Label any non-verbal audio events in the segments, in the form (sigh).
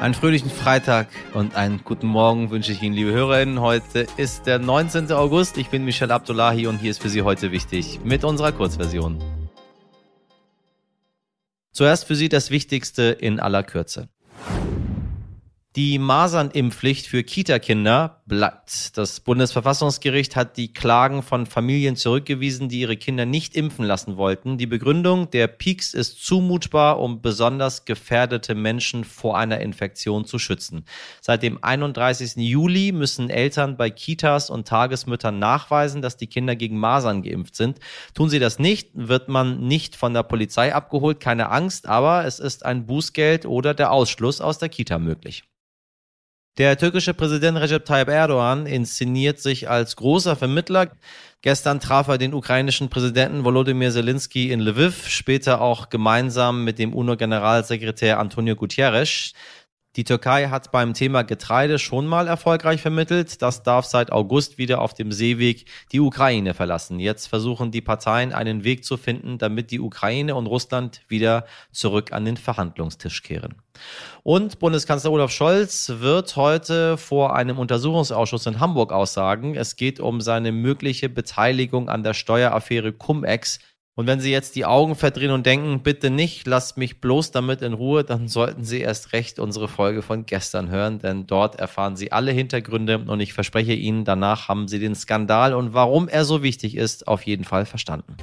Einen fröhlichen Freitag und einen guten Morgen wünsche ich Ihnen, liebe Hörerinnen. Heute ist der 19. August. Ich bin Michel Abdullahi und hier ist für Sie heute wichtig mit unserer Kurzversion. Zuerst für Sie das Wichtigste in aller Kürze. Die Masernimpfpflicht für Kita-Kinder bleibt. Das Bundesverfassungsgericht hat die Klagen von Familien zurückgewiesen, die ihre Kinder nicht impfen lassen wollten. Die Begründung, der Peaks ist zumutbar, um besonders gefährdete Menschen vor einer Infektion zu schützen. Seit dem 31. Juli müssen Eltern bei Kitas und Tagesmüttern nachweisen, dass die Kinder gegen Masern geimpft sind. Tun sie das nicht, wird man nicht von der Polizei abgeholt, keine Angst, aber es ist ein Bußgeld oder der Ausschluss aus der Kita möglich. Der türkische Präsident Recep Tayyip Erdogan inszeniert sich als großer Vermittler. Gestern traf er den ukrainischen Präsidenten Volodymyr Zelensky in Lviv, später auch gemeinsam mit dem UNO-Generalsekretär Antonio Guterres. Die Türkei hat beim Thema Getreide schon mal erfolgreich vermittelt. Das darf seit August wieder auf dem Seeweg die Ukraine verlassen. Jetzt versuchen die Parteien einen Weg zu finden, damit die Ukraine und Russland wieder zurück an den Verhandlungstisch kehren. Und Bundeskanzler Olaf Scholz wird heute vor einem Untersuchungsausschuss in Hamburg aussagen. Es geht um seine mögliche Beteiligung an der Steueraffäre Cum-Ex und wenn Sie jetzt die Augen verdrehen und denken, bitte nicht, lasst mich bloß damit in Ruhe, dann sollten Sie erst recht unsere Folge von gestern hören, denn dort erfahren Sie alle Hintergründe und ich verspreche Ihnen, danach haben Sie den Skandal und warum er so wichtig ist, auf jeden Fall verstanden.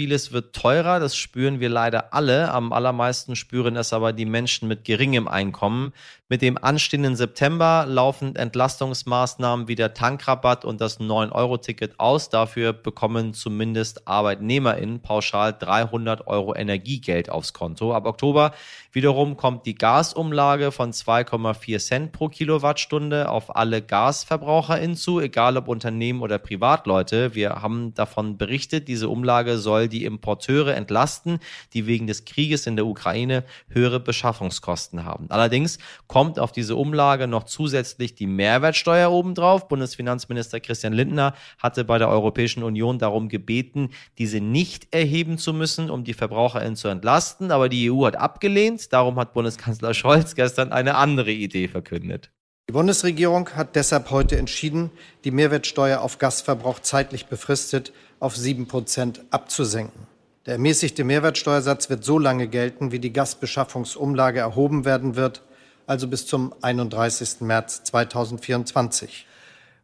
Vieles wird teurer, das spüren wir leider alle. Am allermeisten spüren es aber die Menschen mit geringem Einkommen. Mit dem anstehenden September laufen Entlastungsmaßnahmen wie der Tankrabatt und das 9-Euro-Ticket aus. Dafür bekommen zumindest ArbeitnehmerInnen pauschal 300 Euro Energiegeld aufs Konto. Ab Oktober wiederum kommt die Gasumlage von 2,4 Cent pro Kilowattstunde auf alle GasverbraucherInnen zu, egal ob Unternehmen oder Privatleute. Wir haben davon berichtet, diese Umlage soll die Importeure entlasten, die wegen des Krieges in der Ukraine höhere Beschaffungskosten haben. Allerdings kommt auf diese Umlage noch zusätzlich die Mehrwertsteuer obendrauf. Bundesfinanzminister Christian Lindner hatte bei der Europäischen Union darum gebeten, diese nicht erheben zu müssen, um die VerbraucherInnen zu entlasten. Aber die EU hat abgelehnt. Darum hat Bundeskanzler Scholz gestern eine andere Idee verkündet. Die Bundesregierung hat deshalb heute entschieden, die Mehrwertsteuer auf Gasverbrauch zeitlich befristet auf sieben Prozent abzusenken. Der ermäßigte Mehrwertsteuersatz wird so lange gelten, wie die Gasbeschaffungsumlage erhoben werden wird, also bis zum 31. März 2024.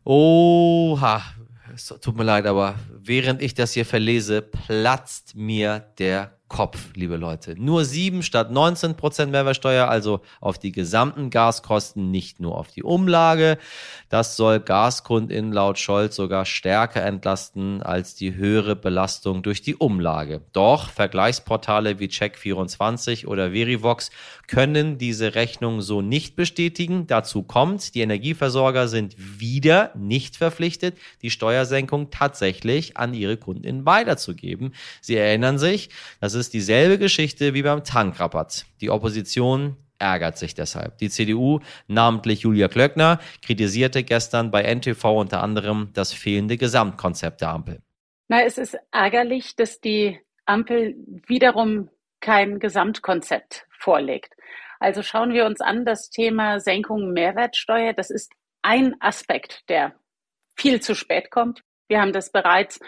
Oha, es tut mir leid, aber während ich das hier verlese, platzt mir der Kopf, liebe Leute. Nur 7 statt 19 Prozent Mehrwertsteuer, also auf die gesamten Gaskosten, nicht nur auf die Umlage. Das soll GaskundInnen laut Scholz sogar stärker entlasten als die höhere Belastung durch die Umlage. Doch Vergleichsportale wie Check24 oder Verivox können diese Rechnung so nicht bestätigen. Dazu kommt, die Energieversorger sind wieder nicht verpflichtet, die Steuersenkung tatsächlich an ihre KundInnen weiterzugeben. Sie erinnern sich, das ist dieselbe Geschichte wie beim Tankrabatt. Die Opposition ärgert sich deshalb. Die CDU, namentlich Julia Klöckner, kritisierte gestern bei NTV unter anderem das fehlende Gesamtkonzept der Ampel. Na, es ist ärgerlich, dass die Ampel wiederum kein Gesamtkonzept vorlegt. Also schauen wir uns an, das Thema Senkung Mehrwertsteuer, das ist ein Aspekt, der viel zu spät kommt. Wir haben das bereits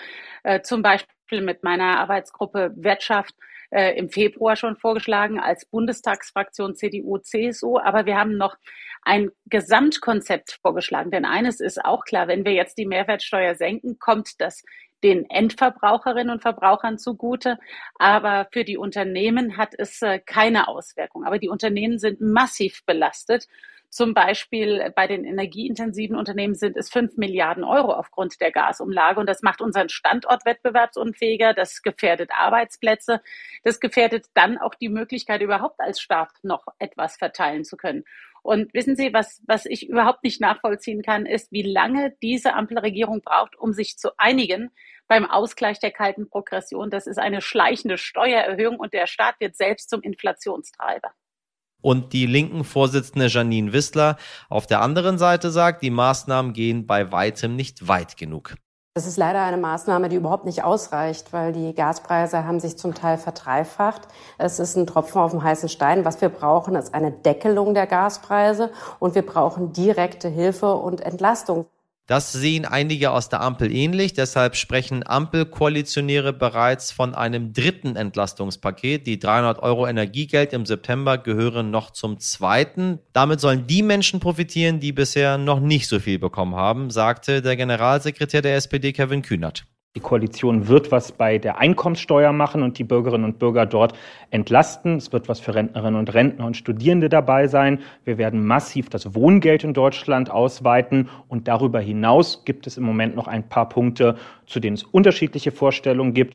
äh, zum Beispiel mit meiner Arbeitsgruppe Wirtschaft äh, im Februar schon vorgeschlagen als Bundestagsfraktion CDU, CSU. Aber wir haben noch ein Gesamtkonzept vorgeschlagen. Denn eines ist auch klar, wenn wir jetzt die Mehrwertsteuer senken, kommt das den Endverbraucherinnen und Verbrauchern zugute. Aber für die Unternehmen hat es äh, keine Auswirkung. Aber die Unternehmen sind massiv belastet zum Beispiel bei den energieintensiven Unternehmen sind es fünf Milliarden Euro aufgrund der Gasumlage. Und das macht unseren Standort wettbewerbsunfähiger. Das gefährdet Arbeitsplätze. Das gefährdet dann auch die Möglichkeit, überhaupt als Staat noch etwas verteilen zu können. Und wissen Sie, was, was ich überhaupt nicht nachvollziehen kann, ist, wie lange diese Ampelregierung braucht, um sich zu einigen beim Ausgleich der kalten Progression. Das ist eine schleichende Steuererhöhung und der Staat wird selbst zum Inflationstreiber. Und die linken Vorsitzende Janine Wissler auf der anderen Seite sagt, die Maßnahmen gehen bei weitem nicht weit genug. Das ist leider eine Maßnahme, die überhaupt nicht ausreicht, weil die Gaspreise haben sich zum Teil verdreifacht. Es ist ein Tropfen auf dem heißen Stein. Was wir brauchen, ist eine Deckelung der Gaspreise und wir brauchen direkte Hilfe und Entlastung. Das sehen einige aus der Ampel ähnlich. Deshalb sprechen Ampelkoalitionäre bereits von einem dritten Entlastungspaket. Die 300 Euro Energiegeld im September gehören noch zum zweiten. Damit sollen die Menschen profitieren, die bisher noch nicht so viel bekommen haben, sagte der Generalsekretär der SPD Kevin Kühnert. Die Koalition wird was bei der Einkommenssteuer machen und die Bürgerinnen und Bürger dort entlasten. Es wird was für Rentnerinnen und Rentner und Studierende dabei sein. Wir werden massiv das Wohngeld in Deutschland ausweiten. Und darüber hinaus gibt es im Moment noch ein paar Punkte, zu denen es unterschiedliche Vorstellungen gibt.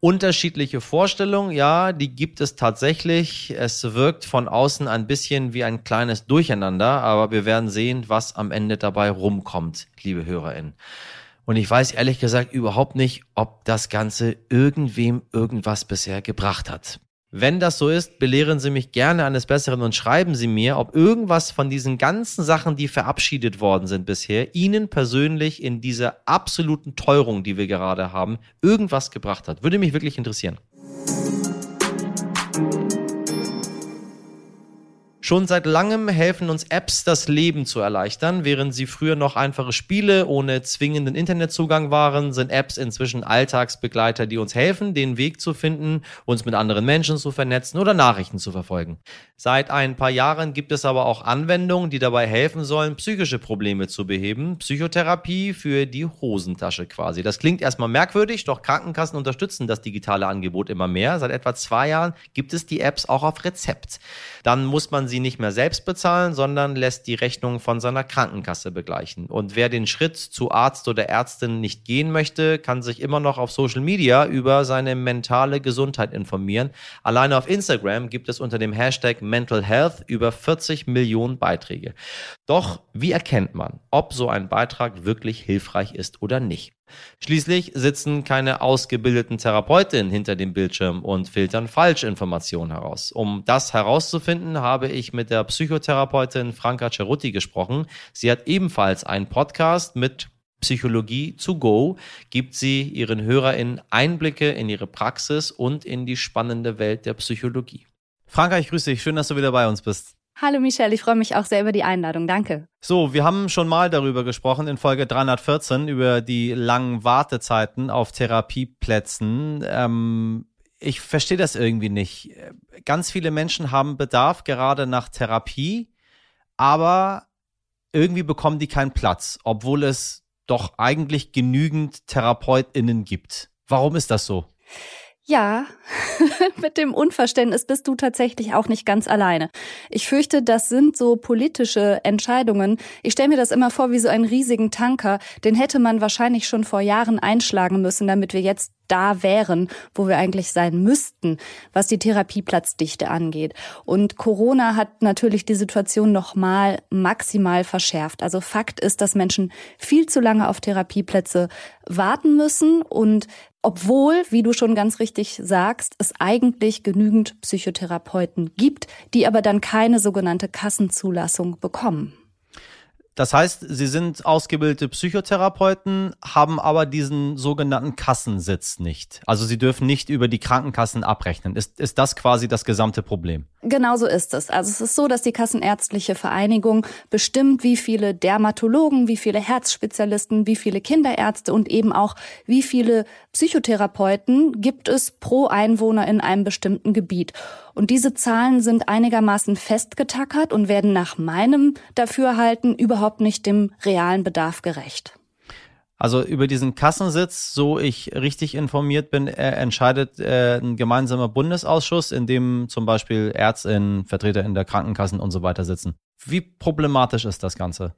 Unterschiedliche Vorstellungen, ja, die gibt es tatsächlich. Es wirkt von außen ein bisschen wie ein kleines Durcheinander, aber wir werden sehen, was am Ende dabei rumkommt, liebe HörerInnen. Und ich weiß ehrlich gesagt überhaupt nicht, ob das Ganze irgendwem irgendwas bisher gebracht hat. Wenn das so ist, belehren Sie mich gerne eines Besseren und schreiben Sie mir, ob irgendwas von diesen ganzen Sachen, die verabschiedet worden sind bisher, Ihnen persönlich in dieser absoluten Teuerung, die wir gerade haben, irgendwas gebracht hat. Würde mich wirklich interessieren. Schon seit langem helfen uns Apps, das Leben zu erleichtern. Während sie früher noch einfache Spiele ohne zwingenden Internetzugang waren, sind Apps inzwischen Alltagsbegleiter, die uns helfen, den Weg zu finden, uns mit anderen Menschen zu vernetzen oder Nachrichten zu verfolgen. Seit ein paar Jahren gibt es aber auch Anwendungen, die dabei helfen sollen, psychische Probleme zu beheben. Psychotherapie für die Hosentasche quasi. Das klingt erstmal merkwürdig, doch Krankenkassen unterstützen das digitale Angebot immer mehr. Seit etwa zwei Jahren gibt es die Apps auch auf Rezept. Dann muss man sie sie nicht mehr selbst bezahlen, sondern lässt die Rechnung von seiner Krankenkasse begleichen. Und wer den Schritt zu Arzt oder Ärztin nicht gehen möchte, kann sich immer noch auf Social Media über seine mentale Gesundheit informieren. Alleine auf Instagram gibt es unter dem Hashtag Mental Health über 40 Millionen Beiträge. Doch wie erkennt man, ob so ein Beitrag wirklich hilfreich ist oder nicht? Schließlich sitzen keine ausgebildeten Therapeutinnen hinter dem Bildschirm und filtern Falschinformationen heraus. Um das herauszufinden, habe ich mit der Psychotherapeutin Franka Cerutti gesprochen. Sie hat ebenfalls einen Podcast mit Psychologie to go gibt sie ihren HörerInnen Einblicke in ihre Praxis und in die spannende Welt der Psychologie. Franka, ich grüße dich. Schön, dass du wieder bei uns bist. Hallo Michelle, ich freue mich auch sehr über die Einladung. Danke. So, wir haben schon mal darüber gesprochen in Folge 314 über die langen Wartezeiten auf Therapieplätzen. Ähm, ich verstehe das irgendwie nicht. Ganz viele Menschen haben Bedarf gerade nach Therapie, aber irgendwie bekommen die keinen Platz, obwohl es doch eigentlich genügend TherapeutInnen gibt. Warum ist das so? Ja, (laughs) mit dem Unverständnis bist du tatsächlich auch nicht ganz alleine. Ich fürchte, das sind so politische Entscheidungen. Ich stelle mir das immer vor wie so einen riesigen Tanker. Den hätte man wahrscheinlich schon vor Jahren einschlagen müssen, damit wir jetzt da wären, wo wir eigentlich sein müssten, was die Therapieplatzdichte angeht. Und Corona hat natürlich die Situation nochmal maximal verschärft. Also Fakt ist, dass Menschen viel zu lange auf Therapieplätze warten müssen und obwohl, wie du schon ganz richtig sagst, es eigentlich genügend Psychotherapeuten gibt, die aber dann keine sogenannte Kassenzulassung bekommen. Das heißt, sie sind ausgebildete Psychotherapeuten, haben aber diesen sogenannten Kassensitz nicht. Also sie dürfen nicht über die Krankenkassen abrechnen. Ist, ist das quasi das gesamte Problem? Genau so ist es. Also es ist so, dass die Kassenärztliche Vereinigung bestimmt, wie viele Dermatologen, wie viele Herzspezialisten, wie viele Kinderärzte und eben auch wie viele Psychotherapeuten gibt es pro Einwohner in einem bestimmten Gebiet. Und diese Zahlen sind einigermaßen festgetackert und werden nach meinem Dafürhalten überhaupt nicht dem realen Bedarf gerecht. Also über diesen Kassensitz, so ich richtig informiert bin, äh, entscheidet äh, ein gemeinsamer Bundesausschuss, in dem zum Beispiel Ärztinnen, Vertreter in der Krankenkassen und so weiter sitzen. Wie problematisch ist das Ganze?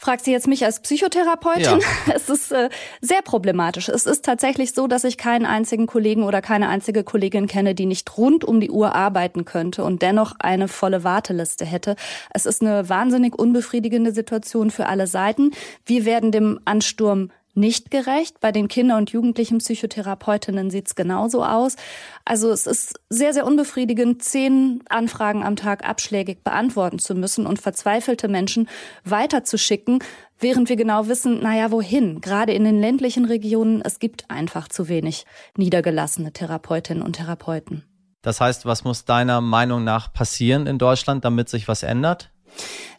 Fragt sie jetzt mich als Psychotherapeutin? Ja. (laughs) Es ist äh, sehr problematisch. Es ist tatsächlich so, dass ich keinen einzigen Kollegen oder keine einzige Kollegin kenne, die nicht rund um die Uhr arbeiten könnte und dennoch eine volle Warteliste hätte. Es ist eine wahnsinnig unbefriedigende Situation für alle Seiten. Wir werden dem Ansturm nicht gerecht. Bei den Kinder- und Jugendlichen Psychotherapeutinnen sieht's genauso aus. Also es ist sehr, sehr unbefriedigend, zehn Anfragen am Tag abschlägig beantworten zu müssen und verzweifelte Menschen weiterzuschicken, während wir genau wissen, naja, wohin? Gerade in den ländlichen Regionen, es gibt einfach zu wenig niedergelassene Therapeutinnen und Therapeuten. Das heißt, was muss deiner Meinung nach passieren in Deutschland, damit sich was ändert?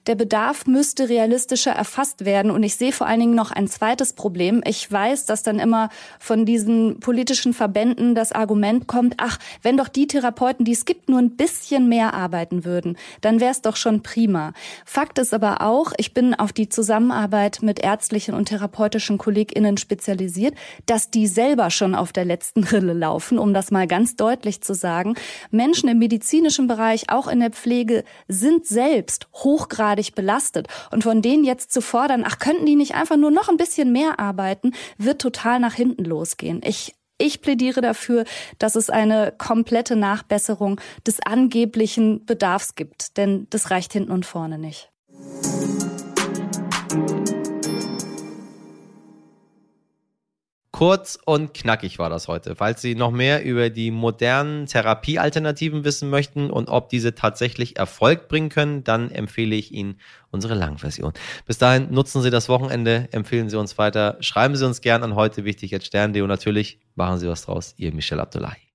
Der Bedarf müsste realistischer erfasst werden. Und ich sehe vor allen Dingen noch ein zweites Problem. Ich weiß, dass dann immer von diesen politischen Verbänden das Argument kommt, ach, wenn doch die Therapeuten, die es gibt, nur ein bisschen mehr arbeiten würden, dann wäre es doch schon prima. Fakt ist aber auch, ich bin auf die Zusammenarbeit mit ärztlichen und therapeutischen KollegInnen spezialisiert, dass die selber schon auf der letzten Rille laufen, um das mal ganz deutlich zu sagen. Menschen im medizinischen Bereich, auch in der Pflege, sind selbst hochgradig belastet. Und von denen jetzt zu fordern, ach, könnten die nicht einfach nur noch ein bisschen mehr arbeiten, wird total nach hinten losgehen. Ich ich plädiere dafür, dass es eine komplette Nachbesserung des angeblichen Bedarfs gibt, denn das reicht hinten und vorne nicht. Kurz und knackig war das heute. Falls Sie noch mehr über die modernen Therapiealternativen wissen möchten und ob diese tatsächlich Erfolg bringen können, dann empfehle ich Ihnen unsere Langversion. Bis dahin nutzen Sie das Wochenende, empfehlen Sie uns weiter, schreiben Sie uns gern an heute wichtig jetzt Stern.de und natürlich machen Sie was draus. Ihr Michel Abdullahi.